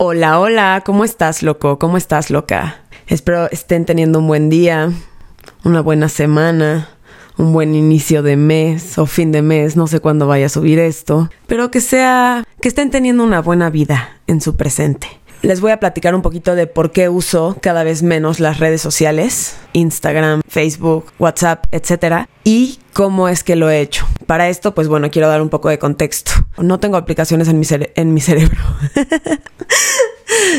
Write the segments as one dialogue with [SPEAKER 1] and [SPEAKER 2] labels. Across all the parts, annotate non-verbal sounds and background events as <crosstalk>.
[SPEAKER 1] Hola, hola, ¿cómo estás, loco? ¿Cómo estás, loca? Espero estén teniendo un buen día, una buena semana, un buen inicio de mes o fin de mes, no sé cuándo vaya a subir esto, pero que sea, que estén teniendo una buena vida en su presente. Les voy a platicar un poquito de por qué uso cada vez menos las redes sociales, Instagram, Facebook, WhatsApp, etcétera, y cómo es que lo he hecho. Para esto, pues bueno, quiero dar un poco de contexto. No tengo aplicaciones en mi, cerebro. <laughs>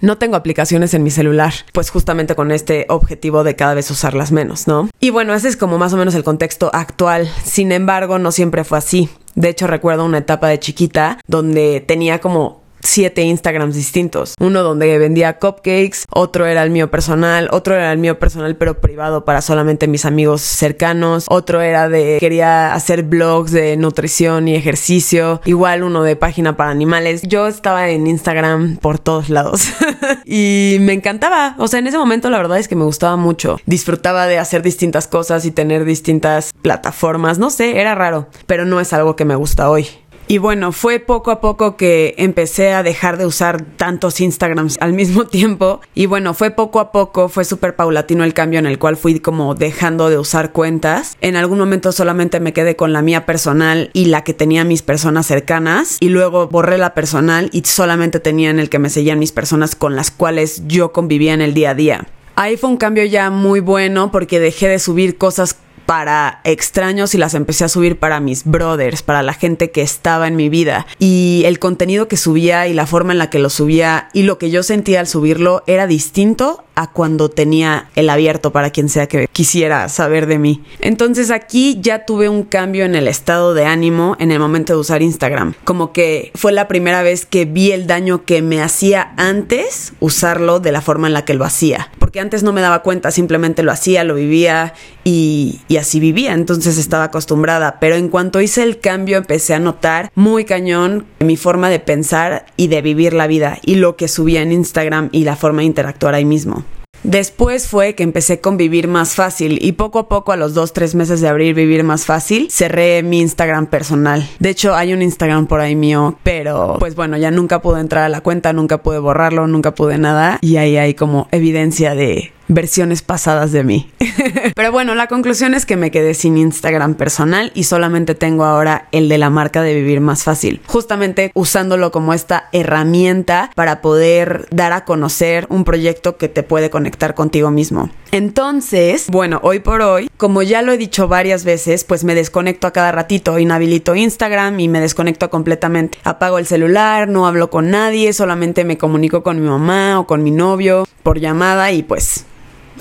[SPEAKER 1] No tengo aplicaciones en mi celular, pues justamente con este objetivo de cada vez usarlas menos, ¿no? Y bueno, ese es como más o menos el contexto actual. Sin embargo, no siempre fue así. De hecho, recuerdo una etapa de chiquita donde tenía como siete Instagrams distintos. Uno donde vendía cupcakes, otro era el mío personal, otro era el mío personal pero privado para solamente mis amigos cercanos, otro era de quería hacer blogs de nutrición y ejercicio, igual uno de página para animales. Yo estaba en Instagram por todos lados <laughs> y me encantaba. O sea, en ese momento la verdad es que me gustaba mucho. Disfrutaba de hacer distintas cosas y tener distintas plataformas. No sé, era raro, pero no es algo que me gusta hoy. Y bueno, fue poco a poco que empecé a dejar de usar tantos Instagrams al mismo <laughs> tiempo. Y bueno, fue poco a poco, fue súper paulatino el cambio en el cual fui como dejando de usar cuentas. En algún momento solamente me quedé con la mía personal y la que tenía mis personas cercanas. Y luego borré la personal y solamente tenía en el que me seguían mis personas con las cuales yo convivía en el día a día. Ahí fue un cambio ya muy bueno porque dejé de subir cosas para extraños y las empecé a subir para mis brothers, para la gente que estaba en mi vida. Y el contenido que subía y la forma en la que lo subía y lo que yo sentía al subirlo era distinto a cuando tenía el abierto para quien sea que quisiera saber de mí. Entonces aquí ya tuve un cambio en el estado de ánimo en el momento de usar Instagram. Como que fue la primera vez que vi el daño que me hacía antes usarlo de la forma en la que lo hacía. Porque antes no me daba cuenta, simplemente lo hacía, lo vivía y, y así vivía. Entonces estaba acostumbrada. Pero en cuanto hice el cambio empecé a notar muy cañón mi forma de pensar y de vivir la vida y lo que subía en Instagram y la forma de interactuar ahí mismo. Después fue que empecé con Vivir Más Fácil y poco a poco a los dos, tres meses de abrir Vivir Más Fácil cerré mi Instagram personal. De hecho hay un Instagram por ahí mío, pero pues bueno, ya nunca pude entrar a la cuenta, nunca pude borrarlo, nunca pude nada y ahí hay como evidencia de versiones pasadas de mí. <laughs> Pero bueno, la conclusión es que me quedé sin Instagram personal y solamente tengo ahora el de la marca de Vivir Más Fácil, justamente usándolo como esta herramienta para poder dar a conocer un proyecto que te puede conectar contigo mismo. Entonces, bueno, hoy por hoy, como ya lo he dicho varias veces, pues me desconecto a cada ratito, inhabilito Instagram y me desconecto completamente. Apago el celular, no hablo con nadie, solamente me comunico con mi mamá o con mi novio por llamada y pues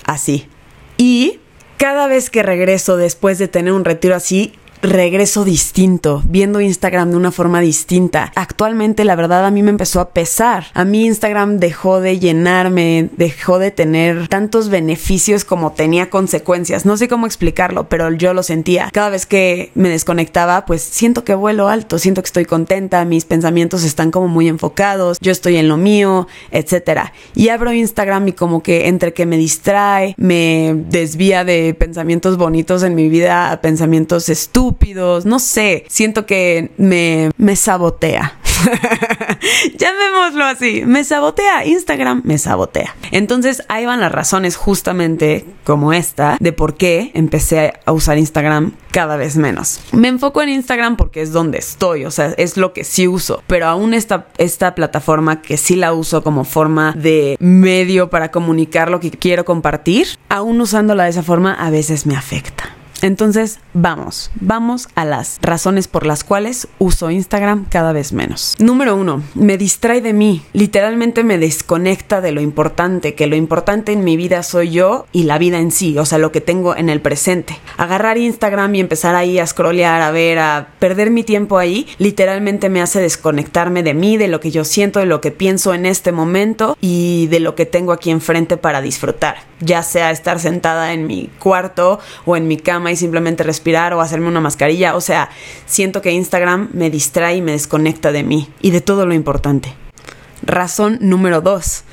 [SPEAKER 1] así. Y cada vez que regreso después de tener un retiro así, regreso distinto, viendo Instagram de una forma distinta. Actualmente la verdad a mí me empezó a pesar. A mí Instagram dejó de llenarme, dejó de tener tantos beneficios como tenía consecuencias. No sé cómo explicarlo, pero yo lo sentía. Cada vez que me desconectaba, pues siento que vuelo alto, siento que estoy contenta, mis pensamientos están como muy enfocados, yo estoy en lo mío, etcétera. Y abro Instagram y como que entre que me distrae, me desvía de pensamientos bonitos en mi vida a pensamientos estúpidos no sé, siento que me, me sabotea. <laughs> Llamémoslo así, me sabotea, Instagram me sabotea. Entonces ahí van las razones justamente como esta de por qué empecé a usar Instagram cada vez menos. Me enfoco en Instagram porque es donde estoy, o sea, es lo que sí uso, pero aún esta, esta plataforma que sí la uso como forma de medio para comunicar lo que quiero compartir, aún usándola de esa forma a veces me afecta. Entonces, vamos, vamos a las razones por las cuales uso Instagram cada vez menos. Número uno, me distrae de mí, literalmente me desconecta de lo importante, que lo importante en mi vida soy yo y la vida en sí, o sea, lo que tengo en el presente. Agarrar Instagram y empezar ahí a scrollear, a ver, a perder mi tiempo ahí, literalmente me hace desconectarme de mí, de lo que yo siento, de lo que pienso en este momento y de lo que tengo aquí enfrente para disfrutar, ya sea estar sentada en mi cuarto o en mi cama y simplemente respirar o hacerme una mascarilla. O sea, siento que Instagram me distrae y me desconecta de mí y de todo lo importante. Razón número dos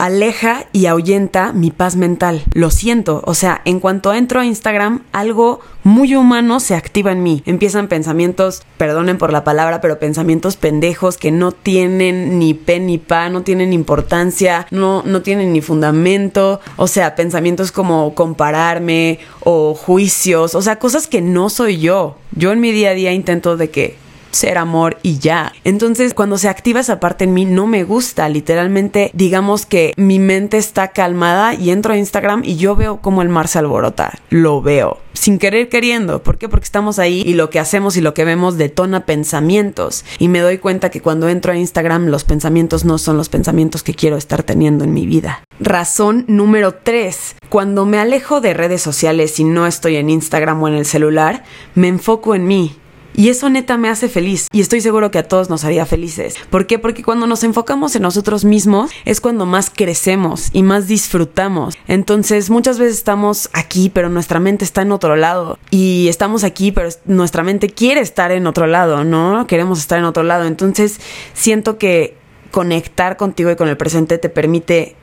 [SPEAKER 1] aleja y ahuyenta mi paz mental. Lo siento, o sea, en cuanto entro a Instagram, algo muy humano se activa en mí. Empiezan pensamientos, perdonen por la palabra, pero pensamientos pendejos que no tienen ni pe ni pa, no tienen importancia, no, no tienen ni fundamento. O sea, pensamientos como compararme o juicios, o sea, cosas que no soy yo. Yo en mi día a día intento de que ser amor y ya. Entonces, cuando se activa esa parte en mí, no me gusta. Literalmente, digamos que mi mente está calmada y entro a Instagram y yo veo como el mar se alborota. Lo veo. Sin querer queriendo. ¿Por qué? Porque estamos ahí y lo que hacemos y lo que vemos detona pensamientos. Y me doy cuenta que cuando entro a Instagram, los pensamientos no son los pensamientos que quiero estar teniendo en mi vida. Razón número 3. Cuando me alejo de redes sociales y no estoy en Instagram o en el celular, me enfoco en mí y eso neta me hace feliz y estoy seguro que a todos nos haría felices. ¿Por qué? Porque cuando nos enfocamos en nosotros mismos es cuando más crecemos y más disfrutamos. Entonces muchas veces estamos aquí pero nuestra mente está en otro lado y estamos aquí pero nuestra mente quiere estar en otro lado, ¿no? Queremos estar en otro lado. Entonces siento que conectar contigo y con el presente te permite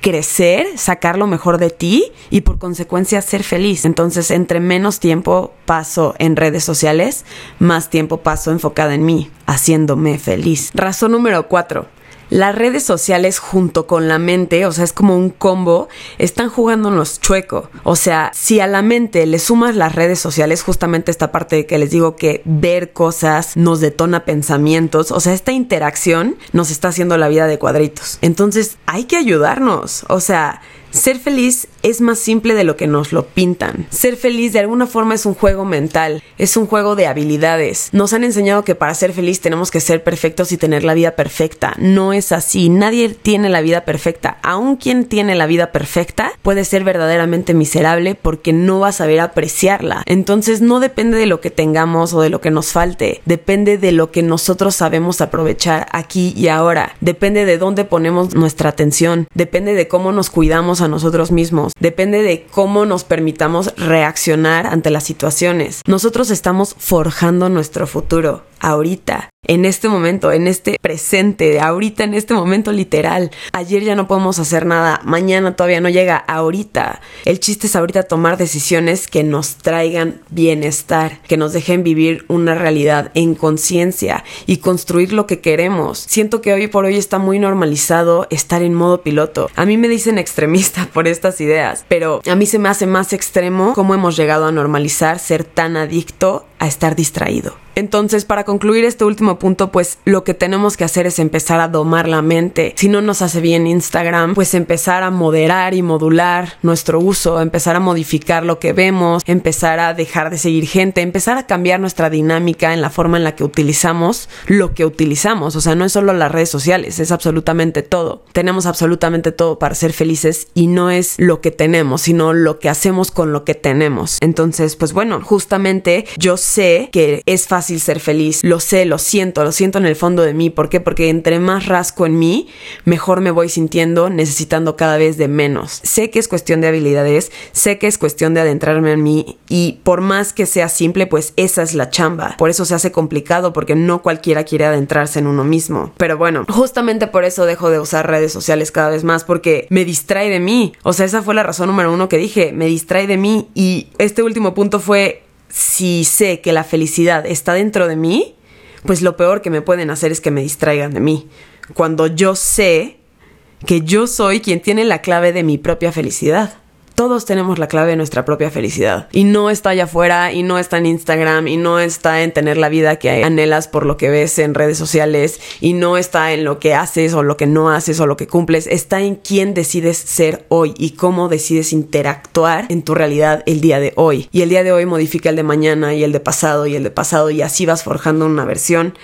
[SPEAKER 1] crecer, sacar lo mejor de ti y por consecuencia ser feliz. Entonces, entre menos tiempo paso en redes sociales, más tiempo paso enfocada en mí, haciéndome feliz. Razón número cuatro las redes sociales junto con la mente, o sea, es como un combo, están jugándonos chueco. O sea, si a la mente le sumas las redes sociales, justamente esta parte de que les digo que ver cosas nos detona pensamientos, o sea, esta interacción nos está haciendo la vida de cuadritos. Entonces, hay que ayudarnos. O sea, ser feliz es más simple de lo que nos lo pintan. Ser feliz de alguna forma es un juego mental, es un juego de habilidades. Nos han enseñado que para ser feliz tenemos que ser perfectos y tener la vida perfecta. No es así, nadie tiene la vida perfecta. Aun quien tiene la vida perfecta puede ser verdaderamente miserable porque no va a saber apreciarla. Entonces no depende de lo que tengamos o de lo que nos falte, depende de lo que nosotros sabemos aprovechar aquí y ahora. Depende de dónde ponemos nuestra atención, depende de cómo nos cuidamos a nosotros mismos, depende de cómo nos permitamos reaccionar ante las situaciones. Nosotros estamos forjando nuestro futuro ahorita en este momento, en este presente, ahorita, en este momento literal. Ayer ya no podemos hacer nada, mañana todavía no llega, ahorita. El chiste es ahorita tomar decisiones que nos traigan bienestar, que nos dejen vivir una realidad en conciencia y construir lo que queremos. Siento que hoy por hoy está muy normalizado estar en modo piloto. A mí me dicen extremista <laughs> por estas ideas, pero a mí se me hace más extremo cómo hemos llegado a normalizar ser tan adicto a estar distraído. Entonces, para concluir este último punto, pues lo que tenemos que hacer es empezar a domar la mente. Si no nos hace bien Instagram, pues empezar a moderar y modular nuestro uso, empezar a modificar lo que vemos, empezar a dejar de seguir gente, empezar a cambiar nuestra dinámica en la forma en la que utilizamos lo que utilizamos. O sea, no es solo las redes sociales, es absolutamente todo. Tenemos absolutamente todo para ser felices y no es lo que tenemos, sino lo que hacemos con lo que tenemos. Entonces, pues bueno, justamente yo sé que es fácil ser feliz, lo sé, lo siento, lo siento en el fondo de mí. ¿Por qué? Porque entre más rasco en mí, mejor me voy sintiendo necesitando cada vez de menos. Sé que es cuestión de habilidades, sé que es cuestión de adentrarme en mí y por más que sea simple, pues esa es la chamba. Por eso se hace complicado porque no cualquiera quiere adentrarse en uno mismo. Pero bueno, justamente por eso dejo de usar redes sociales cada vez más porque me distrae de mí. O sea, esa fue la razón número uno que dije, me distrae de mí y este último punto fue si sé que la felicidad está dentro de mí, pues lo peor que me pueden hacer es que me distraigan de mí. Cuando yo sé que yo soy quien tiene la clave de mi propia felicidad todos tenemos la clave de nuestra propia felicidad. Y no está allá afuera, y no está en Instagram, y no está en tener la vida que anhelas por lo que ves en redes sociales, y no está en lo que haces o lo que no haces o lo que cumples. Está en quién decides ser hoy y cómo decides interactuar en tu realidad el día de hoy. Y el día de hoy modifica el de mañana y el de pasado y el de pasado y así vas forjando una versión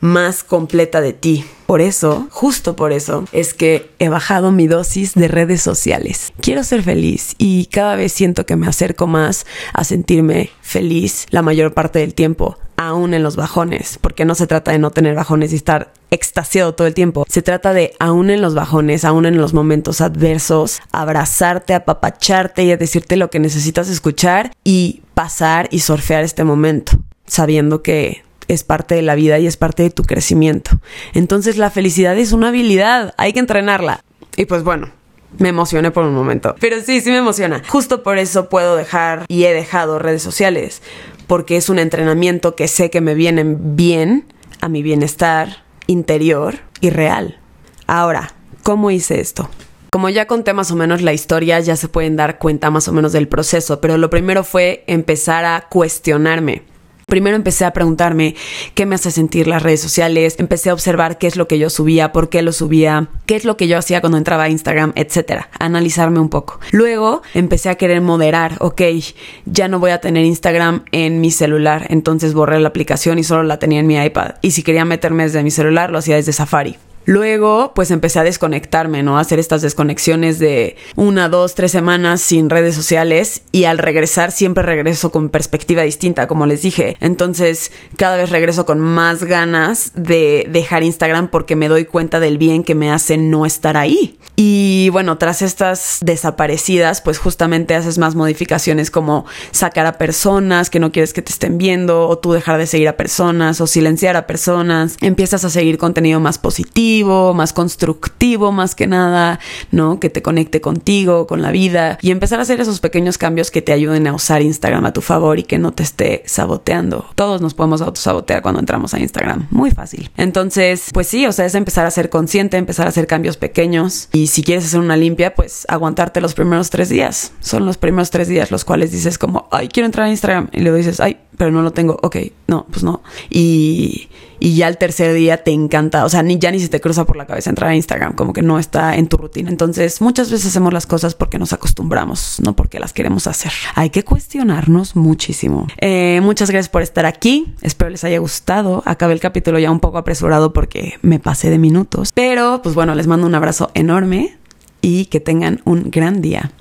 [SPEAKER 1] más completa de ti. Por eso, justo por eso, es que he bajado mi dosis de redes sociales. Quiero ser feliz y cada vez siento que me acerco más a sentirme feliz la mayor parte del tiempo, aún en los bajones, porque no se trata de no tener bajones y estar extasiado todo el tiempo. Se trata de, aún en los bajones, aún en los momentos adversos, abrazarte, apapacharte y a decirte lo que necesitas escuchar y pasar y surfear este momento, sabiendo que es parte de la vida y es parte de tu crecimiento. Entonces la felicidad es una habilidad, hay que entrenarla. Y pues bueno, me emocioné por un momento. Pero sí, sí me emociona. Justo por eso puedo dejar y he dejado redes sociales. Porque es un entrenamiento que sé que me vienen bien a mi bienestar interior y real. Ahora, ¿cómo hice esto? Como ya conté más o menos la historia, ya se pueden dar cuenta más o menos del proceso, pero lo primero fue empezar a cuestionarme. Primero empecé a preguntarme qué me hace sentir las redes sociales, empecé a observar qué es lo que yo subía, por qué lo subía, qué es lo que yo hacía cuando entraba a Instagram, etcétera, analizarme un poco. Luego empecé a querer moderar, ok, ya no voy a tener Instagram en mi celular, entonces borré la aplicación y solo la tenía en mi iPad. Y si quería meterme desde mi celular, lo hacía desde Safari. Luego, pues empecé a desconectarme, ¿no? A hacer estas desconexiones de una, dos, tres semanas sin redes sociales y al regresar siempre regreso con perspectiva distinta, como les dije. Entonces, cada vez regreso con más ganas de dejar Instagram porque me doy cuenta del bien que me hace no estar ahí. Y bueno, tras estas desaparecidas, pues justamente haces más modificaciones como sacar a personas que no quieres que te estén viendo, o tú dejar de seguir a personas, o silenciar a personas. Empiezas a seguir contenido más más constructivo, más que nada, ¿no? Que te conecte contigo, con la vida, y empezar a hacer esos pequeños cambios que te ayuden a usar Instagram a tu favor y que no te esté saboteando. Todos nos podemos autosabotear cuando entramos a Instagram. Muy fácil. Entonces, pues sí, o sea, es empezar a ser consciente, empezar a hacer cambios pequeños y si quieres hacer una limpia, pues aguantarte los primeros tres días. Son los primeros tres días los cuales dices como, ay, quiero entrar a Instagram. Y luego dices, ay, pero no lo tengo. Ok, no, pues no. Y, y ya el tercer día te encanta. O sea, ni ya ni se te cruza por la cabeza entrar a Instagram, como que no está en tu rutina. Entonces, muchas veces hacemos las cosas porque nos acostumbramos, no porque las queremos hacer. Hay que cuestionarnos muchísimo. Eh, muchas gracias por estar aquí. Espero les haya gustado. Acabé el capítulo ya un poco apresurado porque me pasé de minutos. Pero, pues bueno, les mando un abrazo enorme y que tengan un gran día.